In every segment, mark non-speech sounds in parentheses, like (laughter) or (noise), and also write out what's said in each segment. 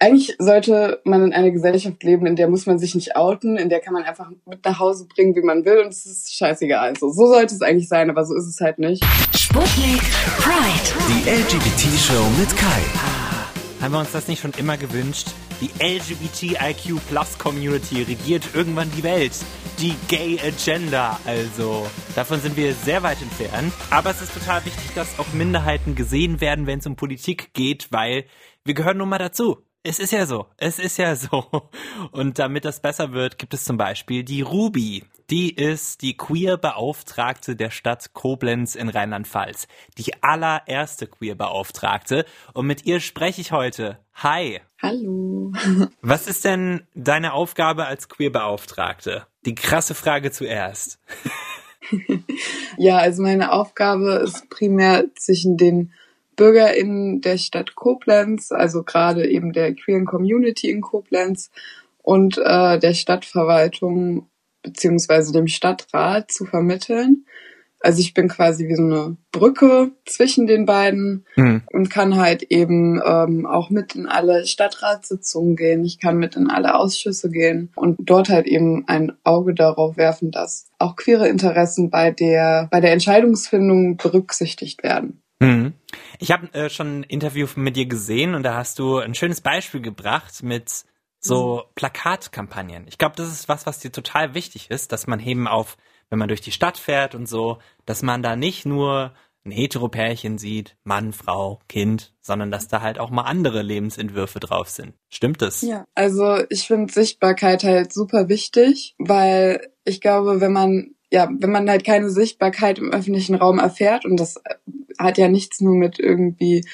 Eigentlich sollte man in einer Gesellschaft leben, in der muss man sich nicht outen, in der kann man einfach mit nach Hause bringen, wie man will und es ist scheißegal. Also, so sollte es eigentlich sein, aber so ist es halt nicht. Sputnik Pride. Die LGBT-Show mit Kai. Haben wir uns das nicht schon immer gewünscht? Die LGBTIQ Plus Community regiert irgendwann die Welt. Die Gay Agenda, also. Davon sind wir sehr weit entfernt. Aber es ist total wichtig, dass auch Minderheiten gesehen werden, wenn es um Politik geht, weil wir gehören nun mal dazu. Es ist ja so. Es ist ja so. Und damit das besser wird, gibt es zum Beispiel die Ruby. Die ist die Queer-Beauftragte der Stadt Koblenz in Rheinland-Pfalz. Die allererste Queer-Beauftragte. Und mit ihr spreche ich heute. Hi. Hallo. (laughs) Was ist denn deine Aufgabe als Queer-Beauftragte? Die krasse Frage zuerst. (laughs) ja, also meine Aufgabe ist primär zwischen den BürgerInnen der Stadt Koblenz, also gerade eben der queeren Community in Koblenz und äh, der Stadtverwaltung beziehungsweise dem Stadtrat zu vermitteln. Also ich bin quasi wie so eine Brücke zwischen den beiden mhm. und kann halt eben ähm, auch mit in alle Stadtratssitzungen gehen. Ich kann mit in alle Ausschüsse gehen und dort halt eben ein Auge darauf werfen, dass auch queere Interessen bei der bei der Entscheidungsfindung berücksichtigt werden. Mhm. Ich habe äh, schon ein Interview mit dir gesehen und da hast du ein schönes Beispiel gebracht mit so mhm. Plakatkampagnen. Ich glaube, das ist was, was dir total wichtig ist, dass man eben auf, wenn man durch die Stadt fährt und so, dass man da nicht nur ein Heteropärchen sieht, Mann, Frau, Kind, sondern dass da halt auch mal andere Lebensentwürfe drauf sind. Stimmt das? Ja, also ich finde Sichtbarkeit halt super wichtig, weil ich glaube, wenn man ja, wenn man halt keine Sichtbarkeit im öffentlichen Raum erfährt und das hat ja nichts nur mit irgendwie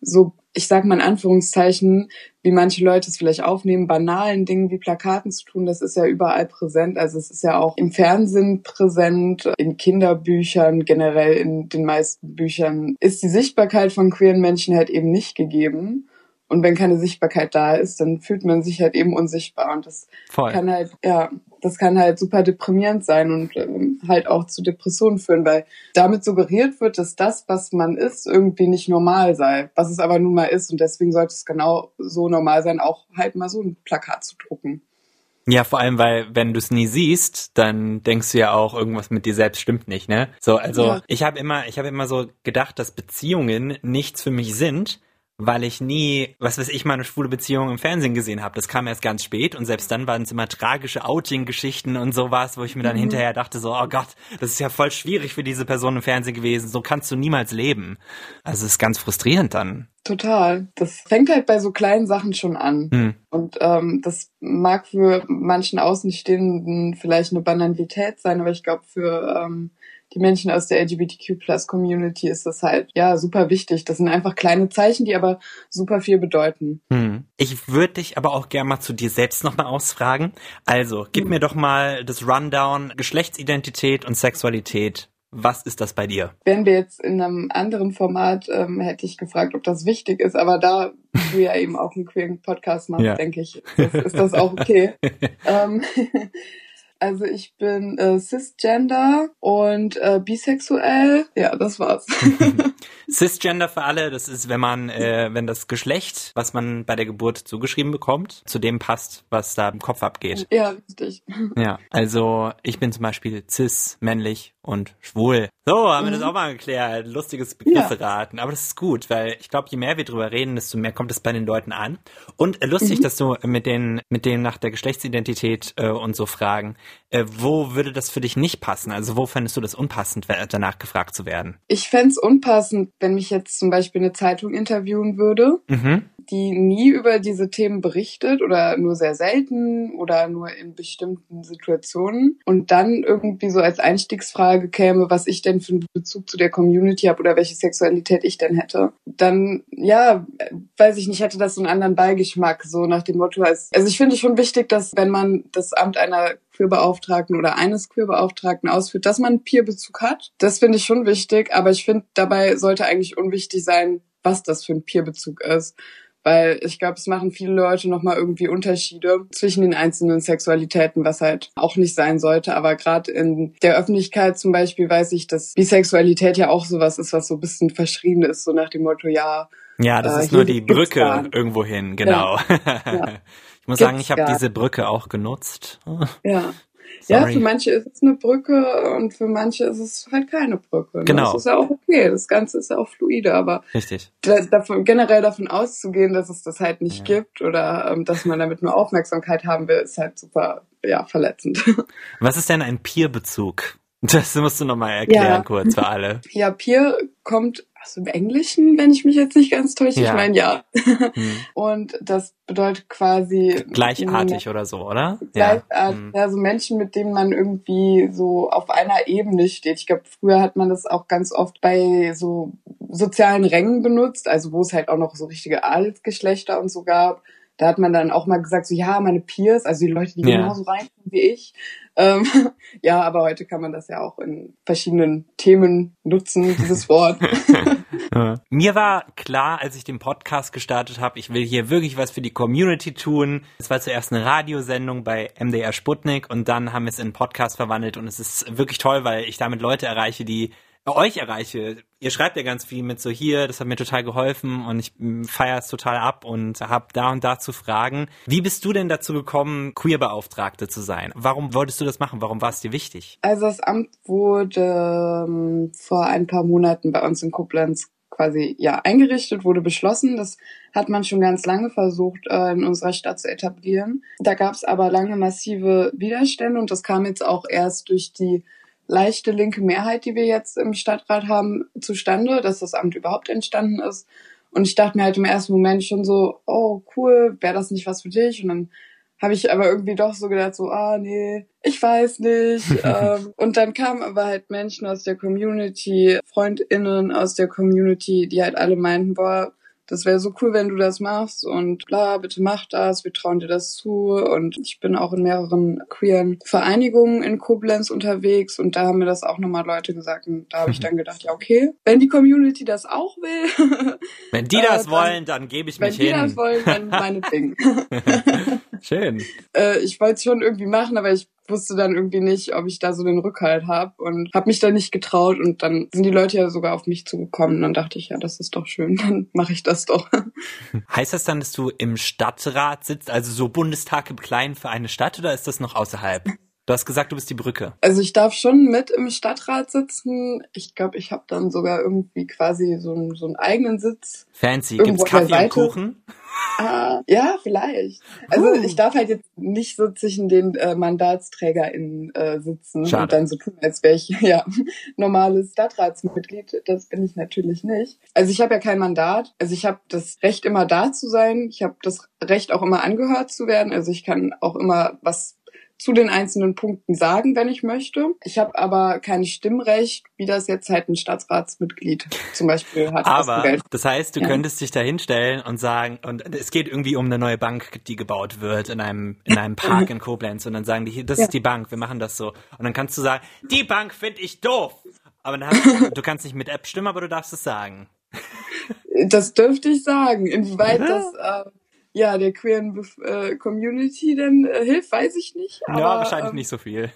so, ich sag mal in Anführungszeichen, wie manche Leute es vielleicht aufnehmen, banalen Dingen wie Plakaten zu tun, das ist ja überall präsent. Also es ist ja auch im Fernsehen präsent, in Kinderbüchern, generell in den meisten Büchern ist die Sichtbarkeit von queeren Menschen halt eben nicht gegeben. Und wenn keine Sichtbarkeit da ist, dann fühlt man sich halt eben unsichtbar. Und das Voll. kann halt, ja, das kann halt super deprimierend sein und ähm, halt auch zu Depressionen führen, weil damit suggeriert wird, dass das, was man ist, irgendwie nicht normal sei, was es aber nun mal ist. Und deswegen sollte es genau so normal sein, auch halt mal so ein Plakat zu drucken. Ja, vor allem, weil wenn du es nie siehst, dann denkst du ja auch, irgendwas mit dir selbst stimmt nicht, ne? So, also ja. ich habe immer, ich habe immer so gedacht, dass Beziehungen nichts für mich sind, weil ich nie, was weiß ich, mal eine schwule Beziehung im Fernsehen gesehen habe. Das kam erst ganz spät und selbst dann waren es immer tragische Outing-Geschichten und sowas, wo ich mir dann mhm. hinterher dachte so, oh Gott, das ist ja voll schwierig für diese Person im Fernsehen gewesen. So kannst du niemals leben. Also es ist ganz frustrierend dann. Total. Das fängt halt bei so kleinen Sachen schon an. Mhm. Und ähm, das mag für manchen Außenstehenden vielleicht eine Banalität sein, aber ich glaube für ähm, die Menschen aus der LGBTQ Plus Community ist das halt ja super wichtig. Das sind einfach kleine Zeichen, die aber super viel bedeuten. Hm. Ich würde dich aber auch gerne mal zu dir selbst nochmal ausfragen. Also, gib hm. mir doch mal das Rundown Geschlechtsidentität und Sexualität. Was ist das bei dir? Wären wir jetzt in einem anderen Format, ähm, hätte ich gefragt, ob das wichtig ist, aber da du ja eben auch einen queeren Podcast machst, ja. denke ich, ist, ist das auch okay. (laughs) ähm, also ich bin äh, cisgender und äh, bisexuell. Ja, das war's. (laughs) (laughs) cisgender für alle, das ist, wenn man, äh, wenn das Geschlecht, was man bei der Geburt zugeschrieben bekommt, zu dem passt, was da im Kopf abgeht. Ja, richtig. Ja, also ich bin zum Beispiel cis, männlich und schwul. So, haben wir das mhm. auch mal geklärt. Lustiges Begriffe ja. raten. Aber das ist gut, weil ich glaube, je mehr wir drüber reden, desto mehr kommt es bei den Leuten an. Und äh, lustig, mhm. dass du mit denen, mit denen nach der Geschlechtsidentität äh, und so fragen. Äh, wo würde das für dich nicht passen? Also wo fändest du das unpassend, danach gefragt zu werden? Ich fände es unpassend, wenn mich jetzt zum Beispiel eine Zeitung interviewen würde, mhm. Die nie über diese Themen berichtet oder nur sehr selten oder nur in bestimmten Situationen. Und dann irgendwie so als Einstiegsfrage käme, was ich denn für einen Bezug zu der Community habe oder welche Sexualität ich denn hätte, dann, ja, weiß ich nicht, hätte das so einen anderen Beigeschmack, so nach dem Motto, als, also ich finde schon wichtig, dass wenn man das Amt einer Queerbeauftragten oder eines Queerbeauftragten ausführt, dass man einen Peerbezug hat. Das finde ich schon wichtig, aber ich finde, dabei sollte eigentlich unwichtig sein, was das für ein Peerbezug ist weil ich glaube, es machen viele Leute nochmal irgendwie Unterschiede zwischen den einzelnen Sexualitäten, was halt auch nicht sein sollte. Aber gerade in der Öffentlichkeit zum Beispiel weiß ich, dass Bisexualität ja auch sowas ist, was so ein bisschen verschrien ist, so nach dem Motto, ja, Ja, das Äh, ist nur die Brücke irgendwo hin, genau. Ja. (laughs) Ich muss Gibt's sagen, ich habe diese Brücke auch genutzt. (laughs) Ja. (laughs) Ja, Sorry. für manche ist es eine Brücke und für manche ist es halt keine Brücke. ne? Genau. Das ist ja auch okay. Das Ganze ist ja auch fluide, aber Richtig. da, davon, generell davon auszugehen, dass es das halt nicht gibt oder ähm, dass man damit nur Aufmerksamkeit haben will, ist halt super, ja, verletzend. (laughs) Was ist denn ein Peer-Bezug? Das musst du nochmal erklären Ja. kurz für alle. ja, Peer kommt aus dem Englischen, wenn ich mich jetzt nicht ganz täusche. Ja. Ich meine, ja. Hm. (laughs) Und das bedeutet quasi Gleichartig oder so, oder? Gleichartig, Hm. ja, so Menschen, mit denen man irgendwie so auf einer Ebene steht. Ich glaube, früher hat man das auch ganz oft bei so sozialen Rängen benutzt, also wo es halt auch noch so richtige Adelsgeschlechter und so gab. Da hat man dann auch mal gesagt, so ja, meine Peers, also die Leute, die Ja. genauso reinkommen wie ich. Ähm, (laughs) ja, aber heute kann man das ja auch in verschiedenen Themen nutzen, dieses (laughs) Wort. Ja. Mir war klar, als ich den Podcast gestartet habe, ich will hier wirklich was für die Community tun. Es war zuerst eine Radiosendung bei MDR Sputnik und dann haben wir es in einen Podcast verwandelt und es ist wirklich toll, weil ich damit Leute erreiche, die euch erreiche. Ihr schreibt ja ganz viel mit so hier, das hat mir total geholfen und ich feiere es total ab und habe da und da zu fragen. Wie bist du denn dazu gekommen, Queerbeauftragte zu sein? Warum wolltest du das machen? Warum war es dir wichtig? Also das Amt wurde ähm, vor ein paar Monaten bei uns in Koblenz quasi ja eingerichtet, wurde beschlossen. Das hat man schon ganz lange versucht, äh, in unserer Stadt zu etablieren. Da gab es aber lange massive Widerstände und das kam jetzt auch erst durch die leichte linke Mehrheit, die wir jetzt im Stadtrat haben, zustande, dass das Amt überhaupt entstanden ist. Und ich dachte mir halt im ersten Moment schon so, oh cool, wäre das nicht was für dich? Und dann habe ich aber irgendwie doch so gedacht, so, ah nee, ich weiß nicht. (laughs) ähm, und dann kamen aber halt Menschen aus der Community, FreundInnen aus der Community, die halt alle meinten, boah, das wäre so cool, wenn du das machst und bla, bitte mach das, wir trauen dir das zu. Und ich bin auch in mehreren queeren Vereinigungen in Koblenz unterwegs und da haben mir das auch nochmal Leute gesagt. Und da habe ich dann gedacht, ja, okay, wenn die Community das auch will, Wenn die (laughs) Äh, das dann- wollen, dann gebe ich wenn mich die hin. das wollen, dann (laughs) meinetwegen. (laughs) Schön. äh, ich wollte es schon irgendwie machen, aber ich wusste dann irgendwie nicht, ob ich da so den Rückhalt habe und habe mich da nicht getraut und dann sind die Leute ja sogar auf mich zugekommen und dann dachte ich, ja, das ist doch schön, (laughs) dann mache ich das doch. Heißt das dann, dass du im Stadtrat sitzt, also so Bundestag im Kleinen für eine Stadt oder ist das noch außerhalb? Du hast gesagt, du bist die Brücke. Also ich darf schon mit im Stadtrat sitzen. Ich glaube, ich habe dann sogar irgendwie quasi so, einen- so einen eigenen Sitz. Fancy. Gibt's Kaffee und. Kuchen? Ah, ja, vielleicht. Also Uh. ich darf halt jetzt nicht so zwischen den äh, MandatsträgerInnen äh, sitzen Schade. und dann so tun, als wäre ich (laughs) ja normales Stadtratsmitglied. Das bin ich natürlich nicht. Also ich habe ja kein Mandat. Also ich habe das Recht, immer da zu sein. Ich habe das Recht, auch immer angehört zu werden. Also ich kann auch immer was zu den einzelnen Punkten sagen, wenn ich möchte. Ich habe aber kein Stimmrecht, wie das jetzt halt ein Stadtratsmitglied zum Beispiel hat. Aber das heißt, du Ja. könntest dich da hinstellen und sagen, und es geht irgendwie um eine neue Bank, die gebaut wird in einem, in einem Park in Koblenz. Und dann sagen die, das Ja. ist die Bank, wir machen das so. Und dann kannst du sagen, die Bank finde ich doof. Aber dann hast, du kannst nicht mit App stimmen, aber du darfst es sagen. Das dürfte ich sagen. Inwieweit das äh, ja der queeren Bef äh, Community denn äh, hilft, weiß ich nicht. Aber, ja, wahrscheinlich ähm, nicht so viel.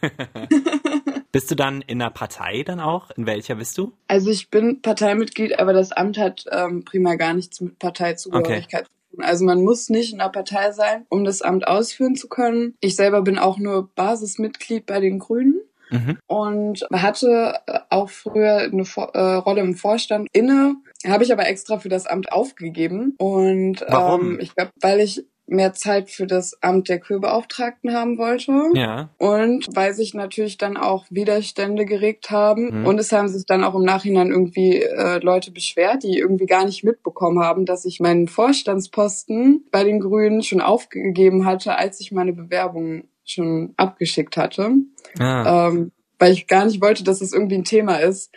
(laughs) bist du dann in einer Partei dann auch? In welcher bist du? Also ich bin Parteimitglied, aber das Amt hat ähm, primär gar nichts mit Parteizugehörigkeit zu tun. Also man muss nicht in einer Partei sein, um das Amt ausführen zu können. Ich selber bin auch nur Basismitglied bei den Grünen. Mhm. und hatte äh, auch früher eine Vor äh, Rolle im Vorstand inne, habe ich aber extra für das Amt aufgegeben und Warum? Ähm, ich glaube, weil ich mehr Zeit für das Amt der Queerbeauftragten haben wollte. Ja. Und weil sich natürlich dann auch Widerstände geregt haben Mhm. und es haben sich dann auch im Nachhinein irgendwie äh, Leute beschwert, die irgendwie gar nicht mitbekommen haben, dass ich meinen Vorstandsposten bei den Grünen schon aufgegeben hatte, als ich meine Bewerbung schon abgeschickt hatte Ah. ähm, weil ich gar nicht wollte, dass es irgendwie ein Thema ist.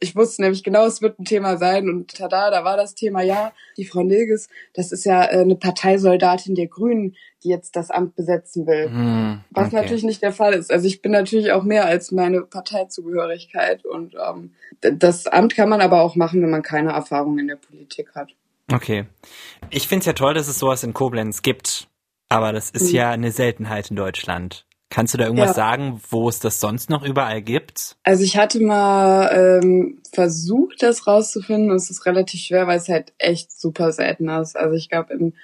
Ich wusste nämlich genau, es wird ein Thema sein und tada, da war das Thema, ja, die Frau Nilges, das ist ja äh, eine Parteisoldatin der Grünen, die jetzt das Amt besetzen will. Hm, Was okay. natürlich nicht der Fall ist. Also ich bin natürlich auch mehr als meine Parteizugehörigkeit und ähm, das Amt kann man aber auch machen, wenn man keine Erfahrung in der Politik hat. Okay. Ich find's ja toll, dass es sowas in Koblenz gibt. Aber das ist Mhm. ja eine Seltenheit in Deutschland. Kannst du da irgendwas Ja. sagen, wo es das sonst noch überall gibt? Also ich hatte mal ähm, versucht, das rauszufinden. und Es ist relativ schwer, weil es halt echt super selten ist. Also ich glaube in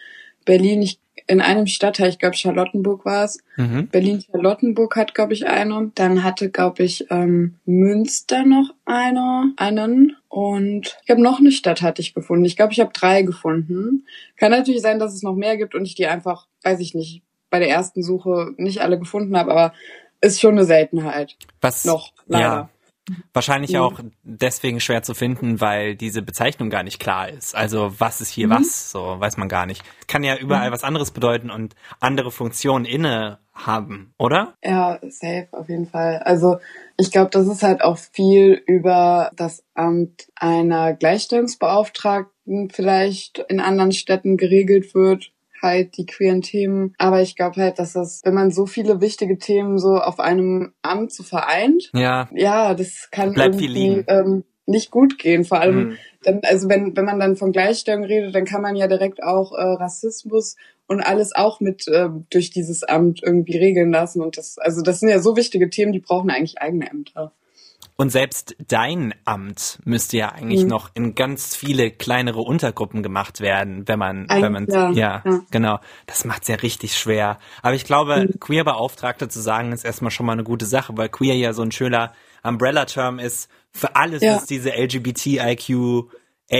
Berlin, ich, in einem Stadtteil, ich glaube Charlottenburg war es. Mhm. Berlin-Charlottenburg hat, glaube ich, eine. Dann hatte, glaube ich, ähm, Münster noch eine, einen. Und ich glaube, noch eine Stadt hatte ich gefunden. Ich glaube, ich habe drei gefunden. Kann natürlich sein, dass es noch mehr gibt und ich die einfach, weiß ich nicht, bei der ersten Suche nicht alle gefunden habe, aber ist schon eine Seltenheit. Was Noch, leider. Ja, wahrscheinlich Mhm. auch deswegen schwer zu finden, weil diese Bezeichnung gar nicht klar ist. Also was ist hier Mhm. was? So weiß man gar nicht. Kann ja überall was anderes bedeuten und andere Funktionen inne haben, oder? Ja, safe, auf jeden Fall. Also ich glaube, das ist halt auch viel über das Amt einer Gleichstellungsbeauftragten vielleicht in anderen Städten geregelt wird, halt die queeren Themen. Aber ich glaube halt, dass das, wenn man so viele wichtige Themen so auf einem Amt so vereint, Ja. ja, das kann Bleibt irgendwie ähm, nicht gut gehen. Vor allem, Mhm. dann, also wenn, wenn man dann von Gleichstellung redet, dann kann man ja direkt auch äh, Rassismus und alles auch mit ähm, durch dieses Amt irgendwie regeln lassen. Und das, also das sind ja so wichtige Themen, die brauchen eigentlich eigene Ämter. Und selbst dein Amt müsste ja eigentlich Mhm. noch in ganz viele kleinere Untergruppen gemacht werden, wenn man, Eigentlich wenn man, ja, ja, ja. genau. Das macht's ja richtig schwer. Aber ich glaube, Queer-Beauftragte zu sagen, ist erstmal schon mal eine gute Sache, weil Queer ja so ein schöner Umbrella-Term ist für alles, Ja. was diese LGBTIQ A,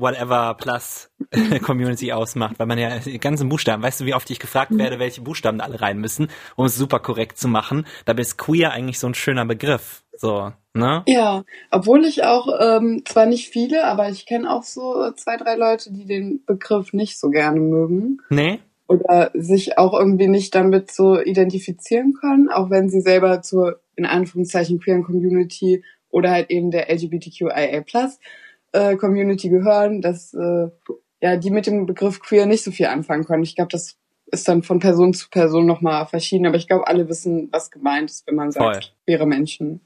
whatever, plus (laughs) Community ausmacht, weil man ja die ganzen Buchstaben, weißt du, wie oft ich gefragt Mhm. werde, welche Buchstaben da alle rein müssen, um es super korrekt zu machen. Dabei ist queer eigentlich so ein schöner Begriff. So, ne? Ja, obwohl ich auch ähm, zwar nicht viele, aber ich kenne auch so zwei, drei Leute, die den Begriff nicht so gerne mögen. Nee? oder sich auch irgendwie nicht damit so identifizieren können, auch wenn sie selber zur, in Anführungszeichen, queeren Community oder halt eben der LGBTQIA äh, Community gehören, dass äh, ja die mit dem Begriff queer nicht so viel anfangen können. Ich glaube, das ist dann von Person zu Person nochmal verschieden, aber ich glaube, alle wissen, was gemeint ist, wenn man sagt, Voll. queere Menschen.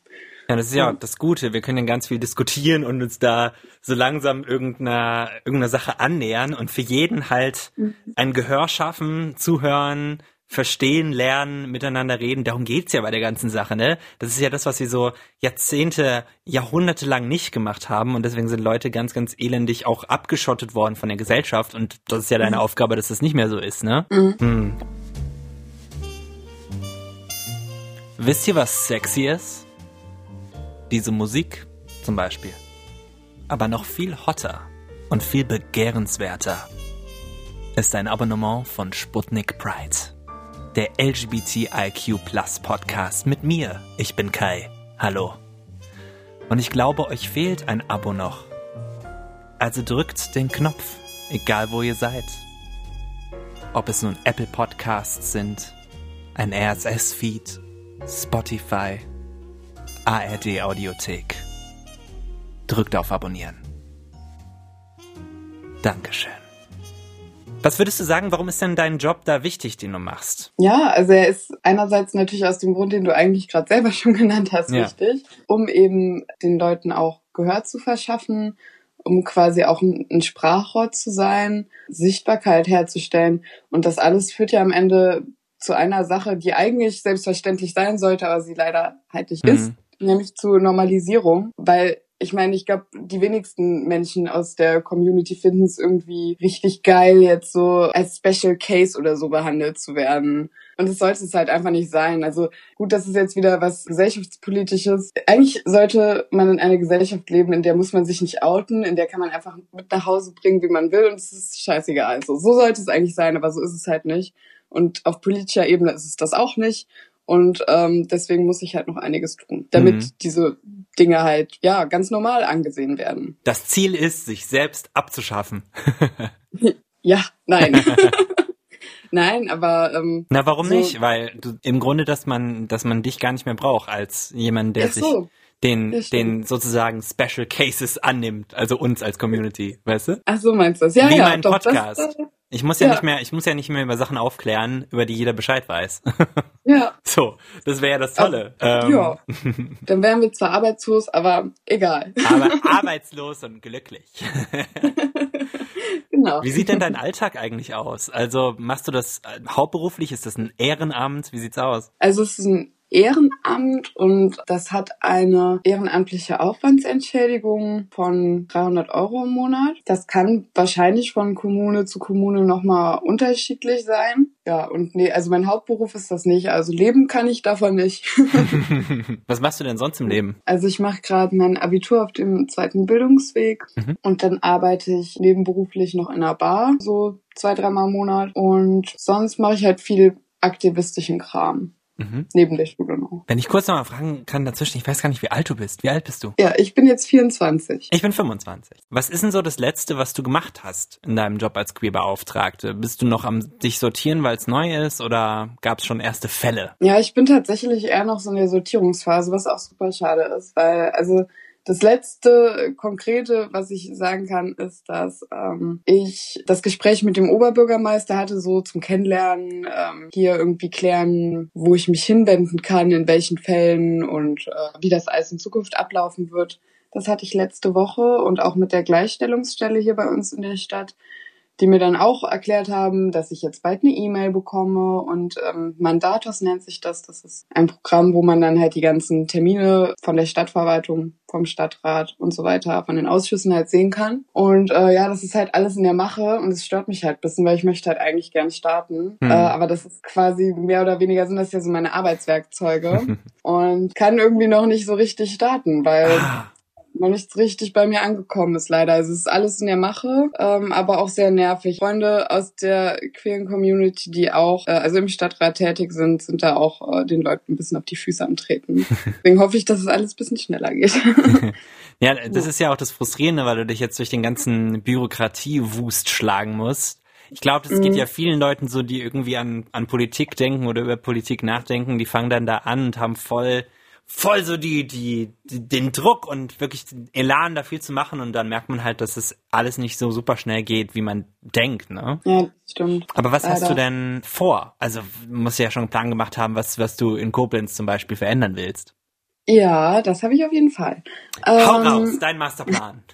Ja, das ist ja das Gute. Wir können ganz viel diskutieren und uns da so langsam irgendeiner, irgendeiner Sache annähern und für jeden halt ein Gehör schaffen, zuhören, verstehen, lernen, miteinander reden. Darum geht's ja bei der ganzen Sache, ne? Das ist ja das, was wir so Jahrzehnte, Jahrhunderte lang nicht gemacht haben und deswegen sind Leute ganz, ganz elendig auch abgeschottet worden von der Gesellschaft und das ist ja deine Aufgabe, dass das nicht mehr so ist, ne? Hm. Wisst ihr, was sexy ist? Diese Musik zum Beispiel. Aber noch viel hotter und viel begehrenswerter ist ein Abonnement von Sputnik Pride. Der LGBTIQ Plus Podcast mit mir. Ich bin Kai. Hallo. Und ich glaube, euch fehlt ein Abo noch. Also drückt den Knopf, egal wo ihr seid. Ob es nun Apple Podcasts sind, ein RSS-Feed, Spotify, ARD Audiothek. Drückt auf Abonnieren. Dankeschön. Was würdest du sagen, warum ist denn dein Job da wichtig, den du machst? Ja, also er ist einerseits natürlich aus dem Grund, den du eigentlich gerade selber (laughs) schon genannt hast, Ja. wichtig, um eben den Leuten auch Gehör zu verschaffen, um quasi auch ein, Sprachrohr zu sein, Sichtbarkeit herzustellen. Und das alles führt ja am Ende zu einer Sache, die eigentlich selbstverständlich sein sollte, aber sie leider halt nicht Mhm. ist, nämlich zur Normalisierung, weil ich meine, ich glaube, die wenigsten Menschen aus der Community finden es irgendwie richtig geil, jetzt so als Special Case oder so behandelt zu werden. Und das sollte es halt einfach nicht sein. Also gut, das ist jetzt wieder was gesellschaftspolitisches. Eigentlich sollte man in einer Gesellschaft leben, in der muss man sich nicht outen, in der kann man einfach mit nach Hause bringen, wie man will und es ist scheißegal. Also so sollte es eigentlich sein, aber so ist es halt nicht. Und auf politischer Ebene ist es das auch nicht. Und ähm, deswegen muss ich halt noch einiges tun, damit Mhm. diese Dinge halt ja ganz normal angesehen werden. Das Ziel ist, sich selbst abzuschaffen. (laughs) Ja, nein. (laughs) nein, aber ähm, Na, warum So. nicht? Weil du im Grunde, dass man, dass man dich gar nicht mehr braucht als jemand, der Ach sich so. den, Ja, den sozusagen Special Cases annimmt, also uns als Community, weißt du? ach so meinst du das? Ja, Wie ja, mein doch, Podcast. Das, Ich muss ja, Ja. nicht mehr, ich muss ja nicht mehr über Sachen aufklären, über die jeder Bescheid weiß. (laughs) Ja. So, das wäre ja das Tolle. Ähm, Ja. (laughs) Dann wären wir zwar arbeitslos, aber egal. Aber (laughs) arbeitslos und glücklich. genau. Wie sieht denn dein Alltag eigentlich aus? Also machst du das äh, hauptberuflich? Ist das ein Ehrenamt? Wie sieht's aus? Also es ist ein Ehrenamt und das hat eine ehrenamtliche Aufwandsentschädigung von 300 Euro im Monat. Das kann wahrscheinlich von Kommune zu Kommune nochmal unterschiedlich sein. Ja, und nee, also mein Hauptberuf ist das nicht. Also leben kann ich davon nicht. (laughs) (laughs) Was machst du denn sonst im Leben? Also ich mache gerade mein Abitur auf dem zweiten Bildungsweg Mhm. und dann arbeite ich nebenberuflich noch in einer Bar, so zwei, dreimal im Monat. Und sonst mache ich halt viel aktivistischen Kram. Mhm. Neben der Schule noch. Wenn ich kurz noch mal fragen kann dazwischen, ich weiß gar nicht, wie alt du bist. Wie alt bist du? Ja, ich bin jetzt 24. Ich bin 25. Was ist denn so das Letzte, was du gemacht hast in deinem Job als Queerbeauftragte? Bist du noch am dich sortieren, weil es neu ist oder gab es schon erste Fälle? Ja, ich bin tatsächlich eher noch so in der Sortierungsphase, was auch super schade ist, weil also das letzte konkrete, was ich sagen kann, ist, dass ähm, ich das Gespräch mit dem Oberbürgermeister hatte, so zum Kennenlernen, ähm, hier irgendwie klären, wo ich mich hinwenden kann, in welchen Fällen und äh, wie das alles in Zukunft ablaufen wird. Das hatte ich letzte Woche und auch mit der Gleichstellungsstelle hier bei uns in der Stadt die mir dann auch erklärt haben, dass ich jetzt bald eine E-Mail bekomme und ähm, Mandatos nennt sich das. Das ist ein Programm, wo man dann halt die ganzen Termine von der Stadtverwaltung, vom Stadtrat und so weiter, von den Ausschüssen halt sehen kann. Und äh, ja, das ist halt alles in der Mache und es stört mich halt ein bisschen, weil ich möchte halt eigentlich gern starten. Hm. Äh, aber das ist quasi mehr oder weniger sind das ja so meine Arbeitswerkzeuge (laughs) und kann irgendwie noch nicht so richtig starten, weil Ah, noch nichts richtig bei mir angekommen ist, leider. Also es ist alles in der Mache, ähm, aber auch sehr nervig. Freunde aus der queeren Community, die auch, äh, also im Stadtrat tätig sind, sind da auch äh, den Leuten ein bisschen auf die Füße am Treten. (laughs) Deswegen hoffe ich, dass es alles ein bisschen schneller geht. (laughs) Ja, das ist ja auch das Frustrierende, weil du dich jetzt durch den ganzen Bürokratiewust schlagen musst. Ich glaube, das geht ja vielen Leuten so, die irgendwie an, an Politik denken oder über Politik nachdenken, die fangen dann da an und haben voll, voll so die, die, die den Druck und wirklich den Elan da viel zu machen und dann merkt man halt, dass es alles nicht so super schnell geht, wie man denkt, ne? ja, stimmt. Aber was hast Leider. du denn vor? Also, du musst ja schon einen Plan gemacht haben, was, was du in Koblenz zum Beispiel verändern willst. Ja, das habe ich auf jeden Fall. Hau Ähm, raus, dein Masterplan. (laughs)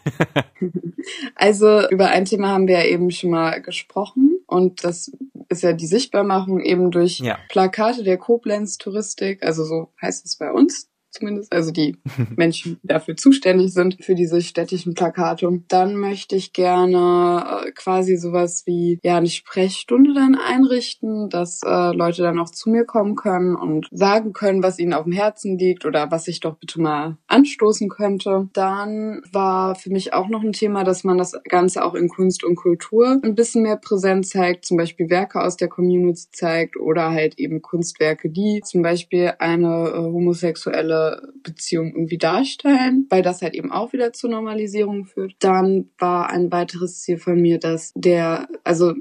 Also über ein Thema haben wir ja eben schon mal gesprochen und das ist ja die Sichtbarmachung eben durch Ja. Plakate der Koblenz Touristik, also so heißt es bei uns zumindest, also die (laughs) Menschen, die dafür zuständig sind, für diese städtischen Plakate. Dann möchte ich gerne äh, quasi sowas wie ja eine Sprechstunde dann einrichten, dass äh, Leute dann auch zu mir kommen können und sagen können, was ihnen auf dem Herzen liegt oder was ich doch bitte mal anstoßen könnte. Dann war für mich auch noch ein Thema, dass man das Ganze auch in Kunst und Kultur ein bisschen mehr präsent zeigt, zum Beispiel Werke aus der Community zeigt oder halt eben Kunstwerke, die zum Beispiel eine äh, homosexuelle Beziehung irgendwie darstellen, weil das halt eben auch wieder zur Normalisierung führt. Dann war ein weiteres Ziel von mir, dass der, also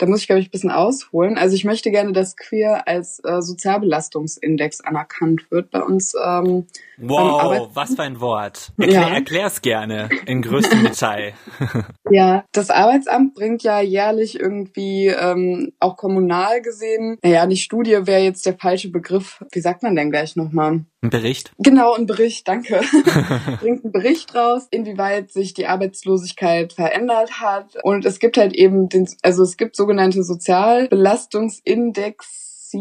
da muss ich, glaube ich, ein bisschen ausholen. Also ich möchte gerne, dass Queer als äh, Sozialbelastungsindex anerkannt wird bei uns. Ähm, Wow, was für ein Wort. (laughs) Erklär, Ja. Erklär's gerne in größtem Detail. (laughs) Ja, das Arbeitsamt bringt ja jährlich irgendwie ähm, auch kommunal gesehen, naja, nicht Studie wäre jetzt der falsche Begriff. Wie sagt man denn gleich nochmal? Ein Bericht? Genau, ein Bericht, danke. (laughs) bringt einen Bericht raus, inwieweit sich die Arbeitslosigkeit verändert hat. Und es gibt halt eben den, also es gibt sogenannte Sozialbelastungsindex. (laughs)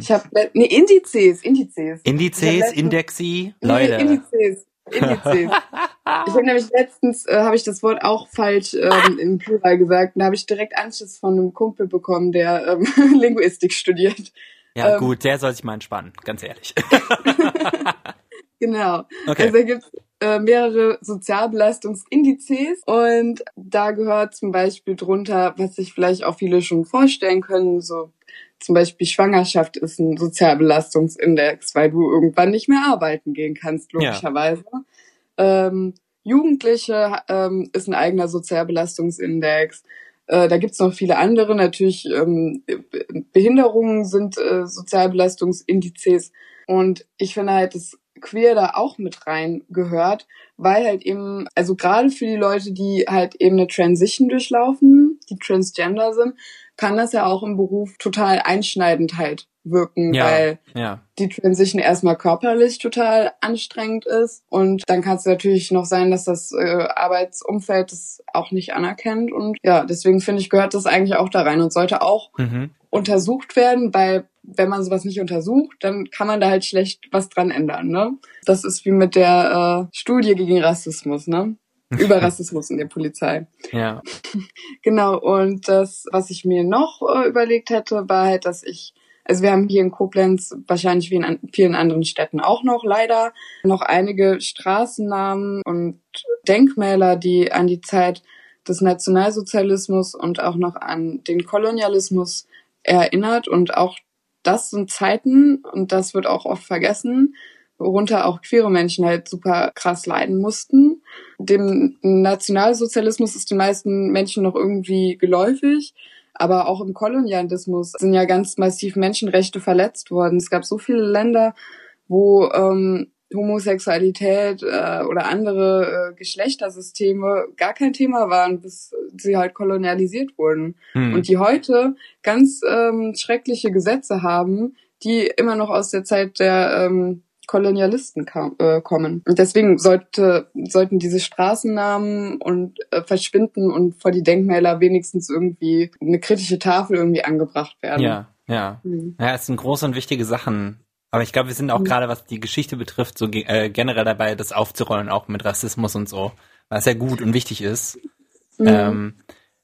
Ich habe nee Indizes, Indizes. Indizes, Indexi, Nee, Leute. Indizes. Indizes. (laughs) Ich habe nämlich letztens äh, habe ich das Wort auch falsch ähm, im Plural gesagt und da habe ich direkt Anschluss von einem Kumpel bekommen, der ähm, Linguistik studiert. Ja, ähm, gut, der soll sich mal entspannen, ganz ehrlich. (laughs) Genau. Okay. Also da gibt's äh, mehrere Sozialbelastungsindizes und da gehört zum Beispiel drunter, was sich vielleicht auch viele schon vorstellen können, so zum Beispiel Schwangerschaft ist ein Sozialbelastungsindex, weil du irgendwann nicht mehr arbeiten gehen kannst, Ja. logischerweise. Ähm, Jugendliche ähm, ist ein eigener Sozialbelastungsindex. Äh, da gibt's noch viele andere. Natürlich ähm, Be- Behinderungen sind äh, Sozialbelastungsindizes. Und ich finde halt, dass Queer da auch mit rein gehört, weil halt eben, also gerade für die Leute, die halt eben eine Transition durchlaufen, die transgender sind, kann das ja auch im Beruf total einschneidend halt wirken, Ja, weil ja. die Transition erstmal körperlich total anstrengend ist und dann kann es natürlich noch sein, dass das äh, Arbeitsumfeld das auch nicht anerkennt und ja, deswegen finde ich, gehört das eigentlich auch da rein und sollte auch Mhm. untersucht werden, weil wenn man sowas nicht untersucht, dann kann man da halt schlecht was dran ändern, ne? Das ist wie mit der äh, Studie gegen Rassismus, ne? (laughs) Über Rassismus in der Polizei. Ja. Genau, und das, was ich mir noch äh, überlegt hätte, war halt, dass ich, also wir haben hier in Koblenz, wahrscheinlich wie in vielen anderen Städten auch noch leider, noch einige Straßennamen und Denkmäler, die an die Zeit des Nationalsozialismus und auch noch an den Kolonialismus erinnert. Und auch das sind Zeiten, und das wird auch oft vergessen, worunter auch queere Menschen halt super krass leiden mussten. Dem Nationalsozialismus ist den meisten Menschen noch irgendwie geläufig. Aber auch im Kolonialismus sind ja ganz massiv Menschenrechte verletzt worden. Es gab so viele Länder, wo ähm, Homosexualität äh, oder andere äh, Geschlechtersysteme gar kein Thema waren, bis sie halt kolonialisiert wurden. Hm. Und die heute ganz ähm, schreckliche Gesetze haben, die immer noch aus der Zeit der ähm, Kolonialisten kam, äh, kommen. Und deswegen sollte, sollten diese Straßennamen und äh, verschwinden und vor die Denkmäler wenigstens irgendwie eine kritische Tafel irgendwie angebracht werden. Ja, ja. Mhm. Ja, es sind große und wichtige Sachen. Aber ich glaube, wir sind auch Mhm. gerade, was die Geschichte betrifft, so äh, generell dabei, das aufzurollen, auch mit Rassismus und so, was ja gut und wichtig ist. Mhm. Ähm,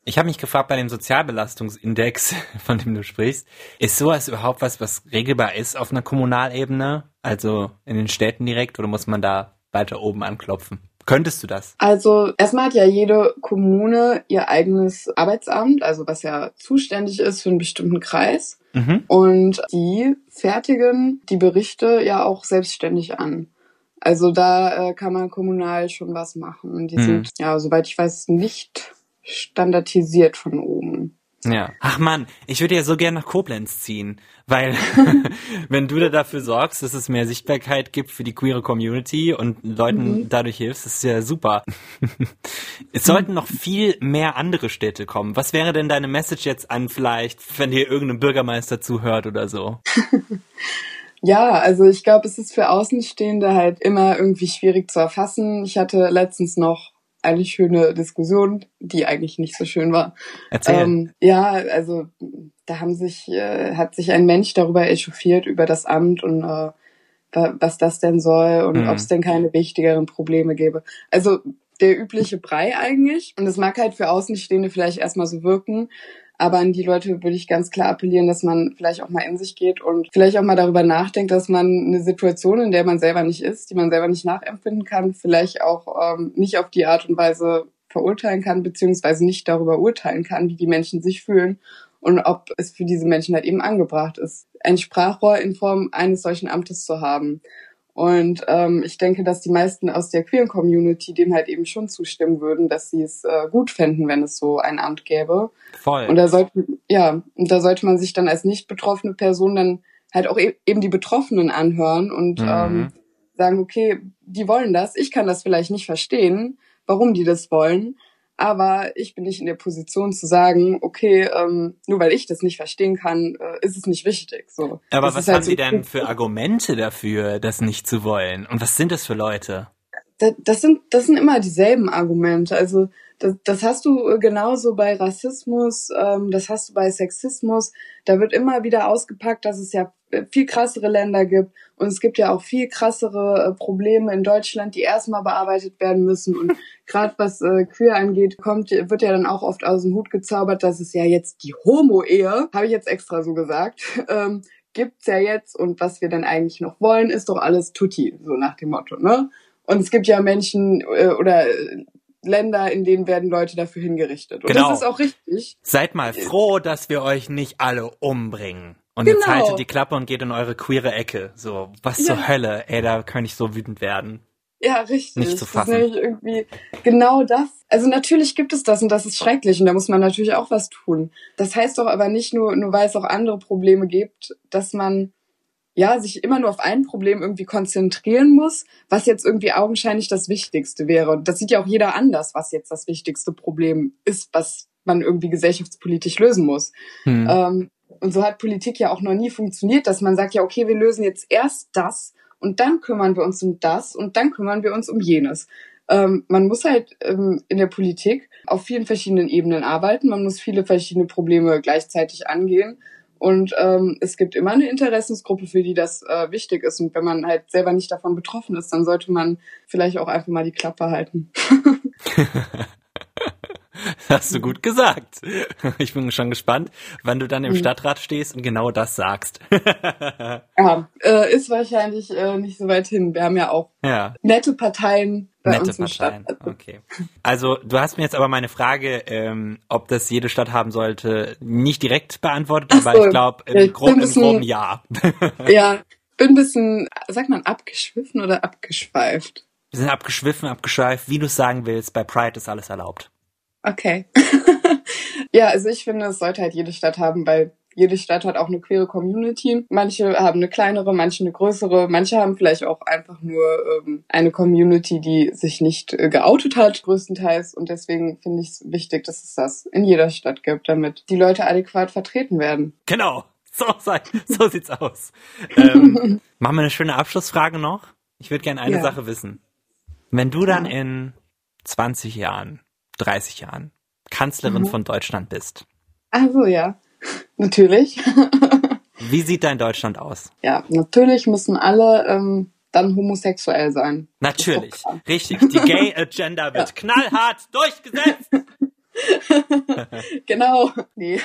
ich habe mich gefragt bei dem Sozialbelastungsindex, (laughs) von dem du sprichst, ist sowas überhaupt was, was regelbar ist auf einer Kommunalebene, also in den Städten direkt, oder muss man da weiter oben anklopfen? Könntest du das? Also erstmal hat ja jede Kommune ihr eigenes Arbeitsamt, also was ja zuständig ist für einen bestimmten Kreis. Mhm. Und die fertigen die Berichte ja auch selbstständig an. Also da äh, kann man kommunal schon was machen. Die Mhm. sind, ja, soweit ich weiß, nicht standardisiert von oben. Ja. Ach man, ich würde ja so gern nach Koblenz ziehen, weil (laughs) wenn du da dafür sorgst, dass es mehr Sichtbarkeit gibt für die queere Community und Leuten dadurch hilfst, ist ja super. es sollten noch viel mehr andere Städte kommen. Was wäre denn deine Message jetzt an vielleicht, wenn dir irgendein Bürgermeister zuhört oder so? (laughs) Ja, also ich glaube, es ist für Außenstehende halt immer irgendwie schwierig zu erfassen. Ich hatte letztens noch eine schöne Diskussion, die eigentlich nicht so schön war. Erzähl. Ähm, ja, also da haben sich, äh, hat sich ein Mensch darüber echauffiert, über das Amt und äh, wa- was das denn soll und Mhm. ob es denn keine wichtigeren Probleme gäbe. Also der übliche Brei eigentlich. Und es mag halt für Außenstehende vielleicht erstmal so wirken, aber an die Leute würde ich ganz klar appellieren, dass man vielleicht auch mal in sich geht und vielleicht auch mal darüber nachdenkt, dass man eine Situation, in der man selber nicht ist, die man selber nicht nachempfinden kann, vielleicht auch ähm, nicht auf die Art und Weise verurteilen kann, beziehungsweise nicht darüber urteilen kann, wie die Menschen sich fühlen und ob es für diese Menschen halt eben angebracht ist, ein Sprachrohr in Form eines solchen Amtes zu haben. Und ähm, ich denke, dass die meisten aus der queeren Community dem halt eben schon zustimmen würden, dass sie es äh, gut fänden, wenn es so ein Amt gäbe. Voll. Und da sollte, ja, und da sollte man sich dann als nicht betroffene Person dann halt auch e eben die Betroffenen anhören und Mhm. ähm, sagen, okay, die wollen das, ich kann das vielleicht nicht verstehen, warum die das wollen, aber ich bin nicht in der Position zu sagen, okay, ähm, nur weil ich das nicht verstehen kann, äh, ist es nicht wichtig. So. Aber Das was halt haben so- sie denn für Argumente dafür, das nicht zu wollen? Und was sind das für Leute? das, das sind das sind immer dieselben Argumente. Also das, das hast du äh, genauso bei Rassismus, ähm, das hast du bei Sexismus. Da wird immer wieder ausgepackt, dass es ja viel krassere Länder gibt und es gibt ja auch viel krassere äh, Probleme in Deutschland, die erstmal bearbeitet werden müssen. Und (laughs) gerade was äh, Queer angeht, kommt wird ja dann auch oft aus dem Hut gezaubert, dass es ja jetzt die Homo-Ehe, habe ich jetzt extra so gesagt, (laughs) ähm, gibt's ja jetzt und was wir dann eigentlich noch wollen, ist doch alles Tutti, so nach dem Motto, ne? Und es gibt ja Menschen äh, oder äh, Länder, in denen werden Leute dafür hingerichtet. Und Genau. das ist auch richtig. Seid mal froh, dass wir euch nicht alle umbringen. Und Genau. jetzt haltet die Klappe und geht in eure queere Ecke. So, was Ja. zur Hölle? Ey, da könnte ich so wütend werden. Ja, richtig. Nicht zu Das ist fassen. nämlich irgendwie genau das. Also natürlich gibt es das und das ist schrecklich und da muss man natürlich auch was tun. Das heißt doch aber nicht nur, nur weil es auch andere Probleme gibt, dass man ja sich immer nur auf ein Problem irgendwie konzentrieren muss, was jetzt irgendwie augenscheinlich das Wichtigste wäre. Und das sieht ja auch jeder anders, was jetzt das wichtigste Problem ist, was man irgendwie gesellschaftspolitisch lösen muss. Hm. Ähm, und so hat Politik ja auch noch nie funktioniert, dass man sagt, ja, okay, wir lösen jetzt erst das und dann kümmern wir uns um das und dann kümmern wir uns um jenes. Ähm, man muss halt ähm, in der Politik auf vielen verschiedenen Ebenen arbeiten. Man muss viele verschiedene Probleme gleichzeitig angehen. Und ähm, es gibt immer eine Interessensgruppe, für die das äh, wichtig ist. Und wenn man halt selber nicht davon betroffen ist, dann sollte man vielleicht auch einfach mal die Klappe halten. (laughs) (laughs) Hast du gut gesagt. Ich bin schon gespannt, wann du dann im Mhm. Stadtrat stehst und genau das sagst. (laughs) Ja, äh, ist wahrscheinlich äh, nicht so weit hin. Wir haben ja auch ja, nette Parteien bei nette uns im Parteien. Stadtrat. Okay. Also du hast mir jetzt aber meine Frage, ähm, ob das jede Stadt haben sollte, nicht direkt beantwortet, Ach aber so. ich glaube Ja, im, ich grob, im bisschen- groben Ja. (laughs) Ja, bin ein bisschen, sagt man, abgeschwiffen oder abgeschweift? Wir sind abgeschwiffen, abgeschweift, wie du es sagen willst. Bei Pride ist alles erlaubt. Okay. (laughs) ja, also ich finde, es sollte halt jede Stadt haben, weil jede Stadt hat auch eine queere Community. Manche haben eine kleinere, manche eine größere, manche haben vielleicht auch einfach nur ähm, eine Community, die sich nicht äh, geoutet hat, größtenteils. Und deswegen finde ich es wichtig, dass es das in jeder Stadt gibt, damit die Leute adäquat vertreten werden. Genau. So, sei- so sieht's aus. Ähm, (laughs) machen wir eine schöne Abschlussfrage noch. Ich würde gerne eine Ja. Sache wissen. Wenn du dann in 20 Jahren, 30 Jahren Kanzlerin Mhm. von Deutschland bist, Also ja, natürlich. (laughs) wie sieht dein Deutschland aus? ja, natürlich müssen alle ähm, dann homosexuell sein. Natürlich, richtig. Die Gay Agenda (laughs) wird knallhart durchgesetzt. (laughs) Genau. Nee.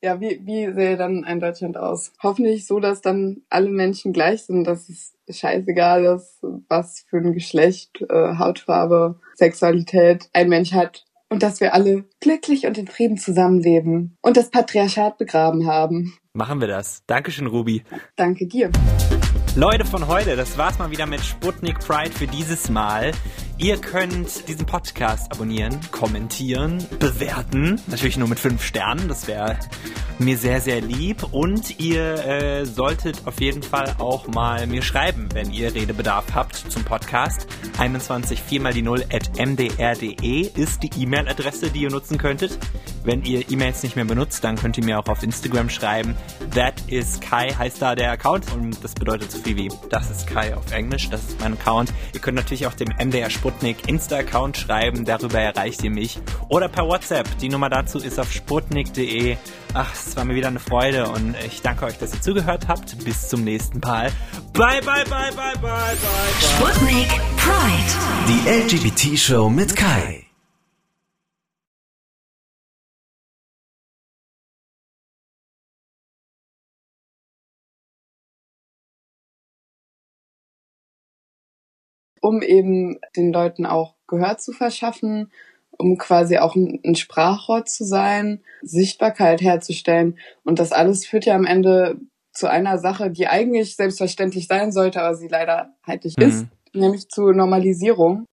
ja, wie, wie sähe dann ein Deutschland aus? Hoffentlich so, dass dann alle Menschen gleich sind, dass es scheißegal ist, was für ein Geschlecht, äh, Hautfarbe, Sexualität ein Mensch hat. Und dass wir alle glücklich und in Frieden zusammenleben und das Patriarchat begraben haben. Machen wir das. Dankeschön, Ruby. Danke dir. Leute von heute, das war's mal wieder mit Sputnik Pride für dieses Mal. Ihr könnt diesen Podcast abonnieren, kommentieren, bewerten. Natürlich nur mit fünf Sternen, das wäre mir sehr, sehr lieb. Und ihr äh, solltet auf jeden Fall auch mal mir schreiben, wenn ihr Redebedarf habt zum Podcast. 21 4 mal die 0 at mdr.de ist die E-Mail-Adresse, die ihr nutzen könntet. Wenn ihr E-Mails nicht mehr benutzt, dann könnt ihr mir auch auf Instagram schreiben. That is Kai heißt da der Account und das bedeutet so viel wie das ist Kai auf Englisch, das ist mein Account. Ihr könnt natürlich auch dem MDR Sputnik Insta-Account schreiben, darüber erreicht ihr mich. Oder per WhatsApp, die Nummer dazu ist auf sputnik.de. Ach, es war mir wieder eine Freude und ich danke euch, dass ihr zugehört habt. Bis zum nächsten Mal. Bye, bye, bye, bye, bye, bye, bye. Sputnik Pride. Die LGBT-Show mit Kai. Um eben den Leuten auch Gehör zu verschaffen, um quasi auch ein, Sprachrohr zu sein, Sichtbarkeit herzustellen. Und das alles führt ja am Ende zu einer Sache, die eigentlich selbstverständlich sein sollte, aber sie leider halt nicht Mhm. ist, nämlich zur Normalisierung.